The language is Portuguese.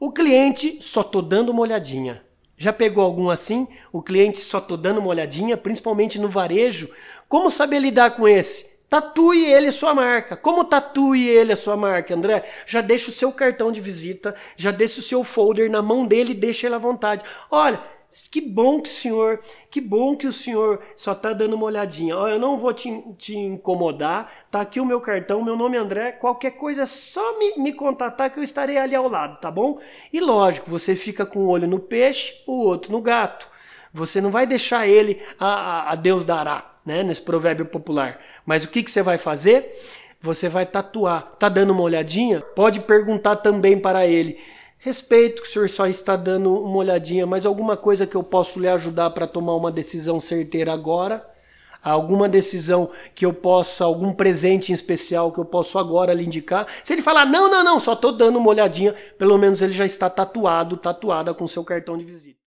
O cliente só tô dando uma olhadinha. Já pegou algum assim? O cliente só tô dando uma olhadinha, principalmente no varejo. Como saber lidar com esse? Tatue ele a sua marca. Como tatue ele a sua marca, André? Já deixa o seu cartão de visita, já deixa o seu folder na mão dele e deixa ele à vontade. Olha, que bom que o senhor, que bom que o senhor só está dando uma olhadinha. Ó, eu não vou te, te incomodar. Tá aqui o meu cartão, meu nome é André. Qualquer coisa é só me, me contatar que eu estarei ali ao lado, tá bom? E lógico, você fica com o um olho no peixe, o outro no gato. Você não vai deixar ele a, a, a Deus dará, né? Nesse provérbio popular. Mas o que, que você vai fazer? Você vai tatuar. Tá dando uma olhadinha? Pode perguntar também para ele. Respeito que o senhor só está dando uma olhadinha, mas alguma coisa que eu posso lhe ajudar para tomar uma decisão certeira agora? Alguma decisão que eu possa, algum presente em especial que eu posso agora lhe indicar? Se ele falar, não, não, não, só estou dando uma olhadinha, pelo menos ele já está tatuado, tatuada com seu cartão de visita.